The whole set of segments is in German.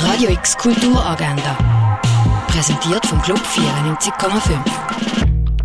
Radio X Kulturagenda. Präsentiert vom Club 94,5.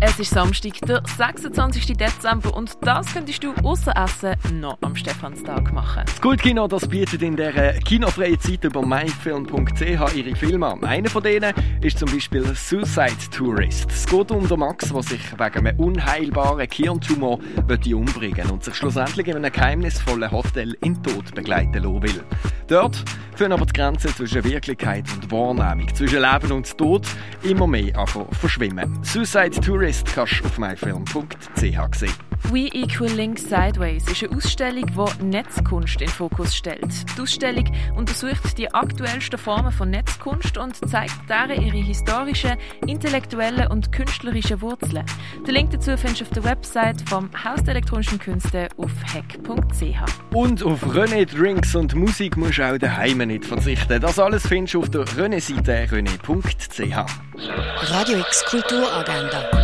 Es ist Samstag, der 26. Dezember und das könntest du außer Essen noch am Stephanstag machen. Das Kultkino das bietet in der kinofreien Zeit über myfilm.ch ihre Filme an. Einer von denen ist zum Beispiel Suicide Tourist. Es geht um den Max, der sich wegen einem unheilbaren Kirntumor umbringen und sich schlussendlich in einem geheimnisvollen Hotel in Tod begleiten lassen will. Dort führen aber die Grenzen zwischen Wirklichkeit und Wahrnehmung, zwischen Leben und Tod immer mehr verschwimmen. Suicide Tourist kannst du auf myfilm.ch sehen. We Equal Link Sideways ist eine Ausstellung, die Netzkunst in den Fokus stellt. Die Ausstellung untersucht die aktuellsten Formen von Netzkunst und zeigt darin ihre historischen, intellektuellen und künstlerischen Wurzeln. Den Link dazu findest du auf der Website vom Haus der elektronischen Künste auf hack.ch. Und auf René Drinks und Musik musst du auch daheim nicht verzichten. Das alles findest du auf der René-Seite rené.ch. Radio X Kulturagenda.